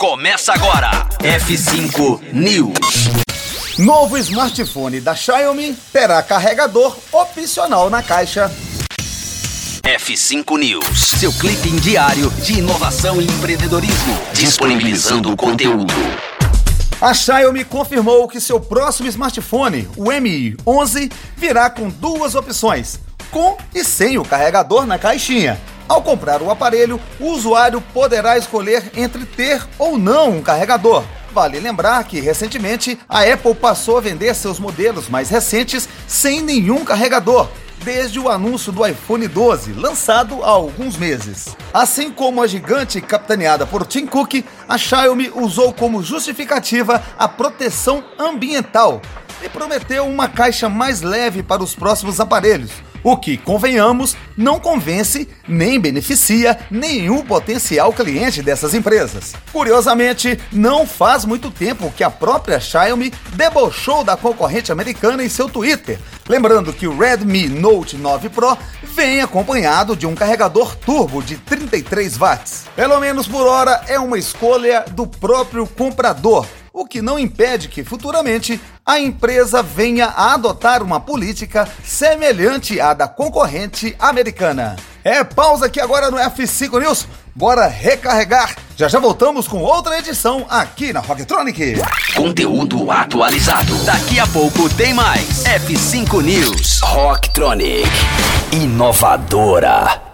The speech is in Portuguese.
Começa agora. F5 News. Novo smartphone da Xiaomi terá carregador opcional na caixa. F5 News, seu clipe diário de inovação e empreendedorismo, disponibilizando o conteúdo. A Xiaomi confirmou que seu próximo smartphone, o Mi 11, virá com duas opções: com e sem o carregador na caixinha. Ao comprar o aparelho, o usuário poderá escolher entre ter ou não um carregador. Vale lembrar que recentemente a Apple passou a vender seus modelos mais recentes sem nenhum carregador, desde o anúncio do iPhone 12, lançado há alguns meses. Assim como a gigante capitaneada por Tim Cook, a Xiaomi usou como justificativa a proteção ambiental e prometeu uma caixa mais leve para os próximos aparelhos o que, convenhamos, não convence nem beneficia nenhum potencial cliente dessas empresas. Curiosamente, não faz muito tempo que a própria Xiaomi debochou da concorrente americana em seu Twitter, lembrando que o Redmi Note 9 Pro vem acompanhado de um carregador turbo de 33 watts. Pelo menos por hora é uma escolha do próprio comprador, o que não impede que futuramente a empresa venha a adotar uma política semelhante à da concorrente americana. É pausa aqui agora no F5 News. Bora recarregar. Já já voltamos com outra edição aqui na Rocktronic. Conteúdo atualizado. Daqui a pouco tem mais. F5 News. Rocktronic. Inovadora.